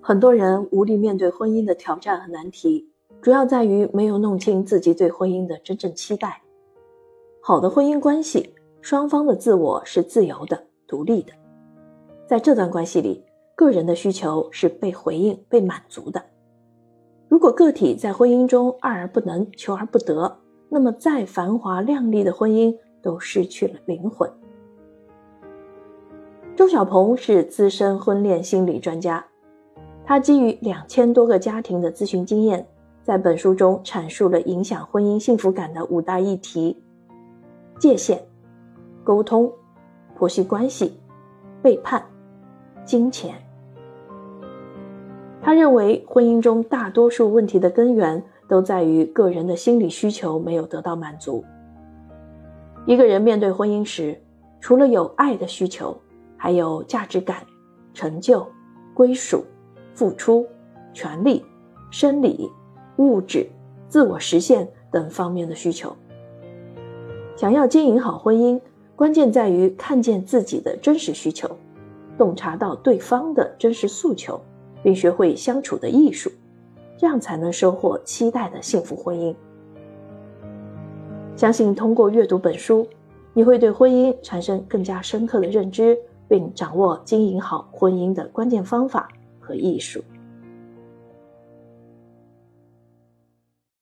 很多人无力面对婚姻的挑战和难题，主要在于没有弄清自己对婚姻的真正期待。好的婚姻关系，双方的自我是自由的、独立的。在这段关系里，个人的需求是被回应、被满足的。如果个体在婚姻中爱而不能、求而不得，那么再繁华亮丽的婚姻都失去了灵魂。周小鹏是资深婚恋心理专家。他基于两千多个家庭的咨询经验，在本书中阐述了影响婚姻幸福感的五大议题：界限、沟通、婆媳关系、背叛、金钱。他认为，婚姻中大多数问题的根源都在于个人的心理需求没有得到满足。一个人面对婚姻时，除了有爱的需求，还有价值感、成就、归属。付出、权利、生理、物质、自我实现等方面的需求。想要经营好婚姻，关键在于看见自己的真实需求，洞察到对方的真实诉求，并学会相处的艺术，这样才能收获期待的幸福婚姻。相信通过阅读本书，你会对婚姻产生更加深刻的认知，并掌握经营好婚姻的关键方法。和艺术。